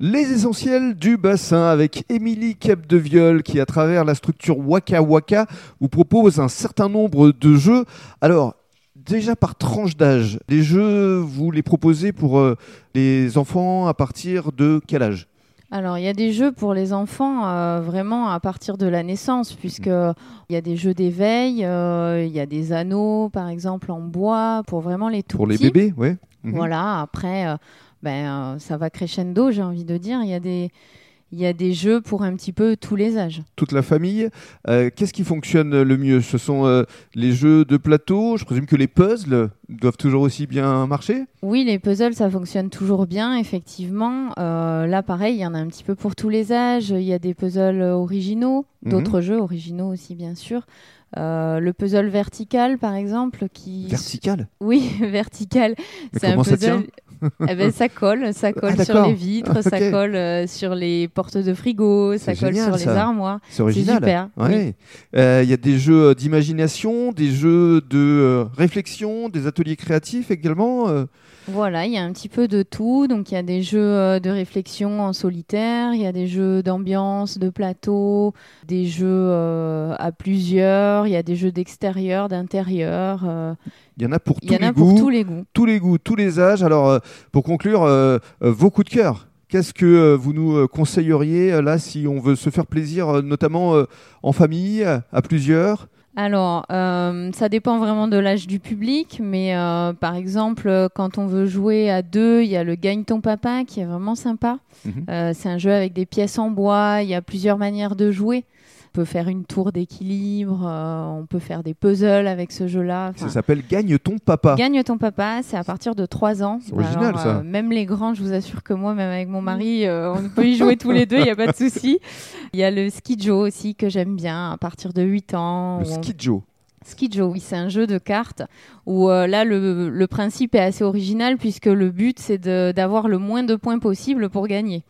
Les essentiels du bassin avec Émilie Capdeviol qui, à travers la structure Waka Waka, vous propose un certain nombre de jeux. Alors, déjà par tranche d'âge, les jeux, vous les proposez pour euh, les enfants à partir de quel âge? Alors, il y a des jeux pour les enfants euh, vraiment à partir de la naissance, puisque il y a des jeux d'éveil, euh, il y a des anneaux, par exemple, en bois, pour vraiment les tout Pour les bébés, oui. Mhm. Voilà, après, euh, ben, euh, ça va crescendo, j'ai envie de dire. Il y, a des, il y a des jeux pour un petit peu tous les âges. Toute la famille. Euh, Qu'est-ce qui fonctionne le mieux? Ce sont euh, les jeux de plateau? Je présume que les puzzles doivent toujours aussi bien marcher? Oui, les puzzles, ça fonctionne toujours bien, effectivement. Euh, là, pareil, il y en a un petit peu pour tous les âges. Il y a des puzzles originaux, Mhm. d'autres jeux originaux aussi, bien sûr. Euh, le puzzle vertical, par exemple, qui... Vertical? Oui, vertical. C'est un comment ça tient? puzzle. Eh ben, ça colle, ça colle sur d'accord. les vitres, Ah, ça colle euh, sur les portes de frigo, ça colle génial, sur ça. les armoires. C'est original. Ouais. Euh, Il y a des jeux d'imagination, des jeux de euh, réflexion, des ateliers créatifs également. Voilà, il y a un petit peu de tout. Donc il y a des jeux de réflexion en solitaire, il y a des jeux d'ambiance, de plateau, des jeux à plusieurs, il y a des jeux d'extérieur, d'intérieur. Il y en a pour Il tous y en les a goûts, pour tous les goûts. tous les goûts, tous les âges. Alors, pour conclure, euh, euh, vos coups de cœur. Qu'est-ce que euh, vous nous conseilleriez là si on veut se faire plaisir, notamment en famille, à plusieurs? Alors, euh, ça dépend vraiment de l'âge du public, mais euh, par exemple, quand on veut jouer à deux, il y a le Gagne ton papa qui est vraiment sympa. Mhm. Euh, c'est un jeu avec des pièces en bois, il y a plusieurs manières de jouer. On peut faire une tour d'équilibre, euh, on peut faire des puzzles avec ce jeu-là. Ça s'appelle Gagne ton papa. Gagne ton papa, c'est à partir de 3 ans. C'est original, Alors, ça. euh, même les grands, je vous assure que moi, même avec mon mari, euh, on peut y jouer tous les deux, il n'y a pas de souci. Il y a le Skijo aussi que j'aime bien à partir de 8 ans. Le où on- Skidjo. Skijo, oui, c'est un jeu de cartes où euh, là, le, le principe est assez original puisque le but, c'est d'avoir le moins de points possible pour gagner.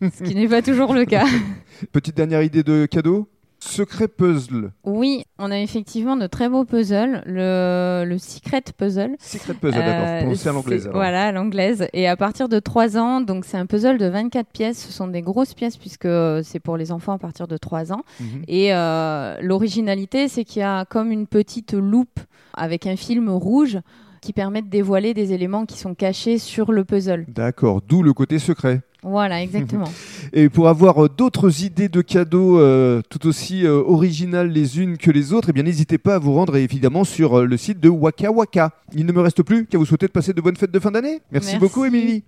Ce qui n'est pas toujours le cas. Petite dernière idée de cadeau Secret puzzle. Oui, on a effectivement de très beaux puzzles. Le, le Secret Puzzle. Secret puzzle, d'accord. Euh, Prononcé à l'anglaise. Voilà, à l'anglaise. Et à partir de 3 ans, donc c'est un puzzle de 24 pièces. Ce sont des grosses pièces puisque c'est pour les enfants à partir de 3 ans. Mhm. Et euh, l'originalité, c'est qu'il y a comme une petite loupe avec un film rouge qui permet de dévoiler des éléments qui sont cachés sur le puzzle. D'accord, d'où le côté secret. Voilà, exactement. Et pour avoir euh, d'autres idées de cadeaux euh, tout aussi euh, originales les unes que les autres, eh bien n'hésitez pas à vous rendre évidemment sur le site de Waka Waka. Il ne me reste plus qu'à vous souhaiter de passer de bonnes fêtes de fin d'année. Merci, Merci. beaucoup Émilie.